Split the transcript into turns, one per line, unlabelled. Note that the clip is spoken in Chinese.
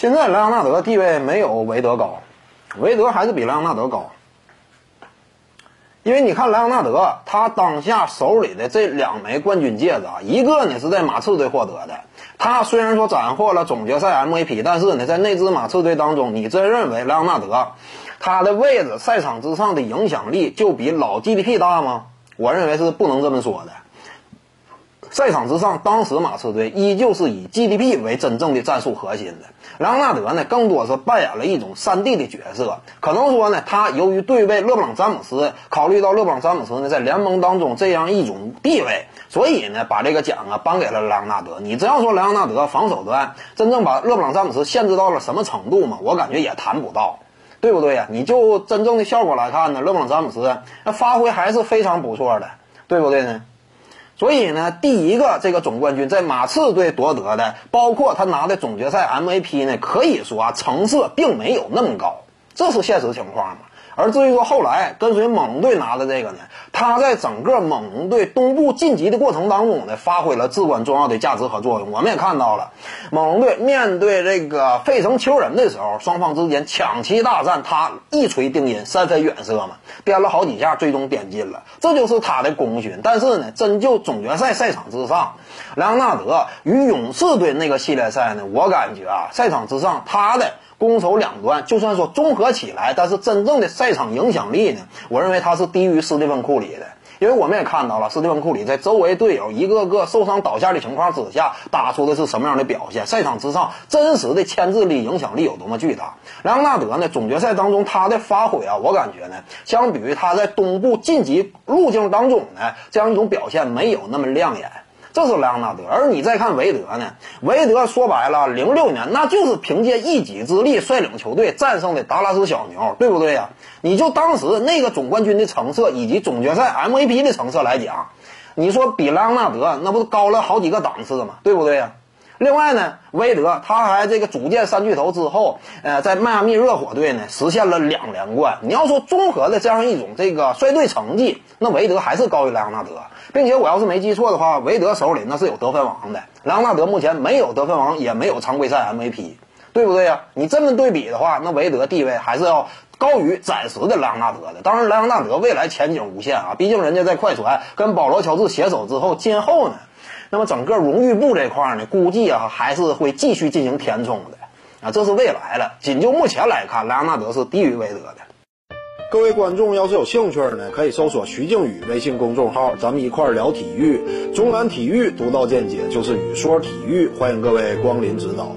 现在莱昂纳德地位没有韦德高，韦德还是比莱昂纳德高。因为你看莱昂纳德，他当下手里的这两枚冠军戒指啊，一个呢是在马刺队获得的。他虽然说斩获了总决赛 MVP，但是呢，在那支马刺队当中，你真认为莱昂纳德他的位置赛场之上的影响力就比老 GDP 大吗？我认为是不能这么说的。赛场之上，当时马刺队依旧是以 GDP 为真正的战术核心的。莱昂纳德呢，更多是扮演了一种三 D 的角色。可能说呢，他由于对位勒布朗詹姆斯，考虑到勒布朗詹姆斯呢在联盟当中这样一种地位，所以呢，把这个奖啊颁给了莱昂纳德。你只要说莱昂纳德防守端真正把勒布朗詹姆斯限制到了什么程度嘛，我感觉也谈不到，对不对呀？你就真正的效果来看呢，勒布朗詹姆斯那发挥还是非常不错的，对不对呢？所以呢，第一个这个总冠军在马刺队夺得的，包括他拿的总决赛 MVP 呢，可以说啊，成色并没有那么高，这是现实情况吗。而至于说后来跟随猛龙队拿的这个呢，他在整个猛龙队东部晋级的过程当中呢，发挥了至关重要的价值和作用。我们也看到了，猛龙队面对这个费城球人的时候，双方之间抢七大战，他一锤定音，三分远射嘛，颠了好几下，最终点进了，这就是他的功勋。但是呢，真就总决赛赛场之上，莱昂纳德与勇士队那个系列赛呢，我感觉啊，赛场之上他的。攻守两端，就算说综合起来，但是真正的赛赛场影响力呢，我认为他是低于斯蒂芬库里的。因为我们也看到了，斯蒂芬库里在周围队友一个个受伤倒下的情况之下，打出的是什么样的表现？赛场之上真实的牵制力、影响力有多么巨大？莱昂纳德呢？总决赛当中他的发挥啊，我感觉呢，相比于他在东部晋级路径当中呢，这样一种表现没有那么亮眼。这是莱昂纳德，而你再看韦德呢？韦德说白了，零六年那就是凭借一己之力率领球队战胜的达拉斯小牛，对不对呀？你就当时那个总冠军的成色以及总决赛 MVP 的成色来讲，你说比莱昂纳德那不是高了好几个档次吗？对不对呀？另外呢，韦德他还这个组建三巨头之后，呃，在迈阿密热火队呢实现了两连冠。你要说综合的这样一种这个率队成绩，那韦德还是高于莱昂纳德。并且我要是没记错的话，韦德手里那是有得分王的，莱昂纳德目前没有得分王，也没有常规赛 MVP，对不对呀？你这么对比的话，那韦德地位还是要高于暂时的莱昂纳德的。当然，莱昂纳德未来前景无限啊，毕竟人家在快船跟保罗·乔治携手之后，今后呢，那么整个荣誉部这块呢，估计啊还是会继续进行填充的啊，这是未来了。仅就目前来看，莱昂纳德是低于韦德的。各位观众要是有兴趣呢，可以搜索徐静宇微信公众号，咱们一块聊体育。中南体育独到见解就是语说体育，欢迎各位光临指导。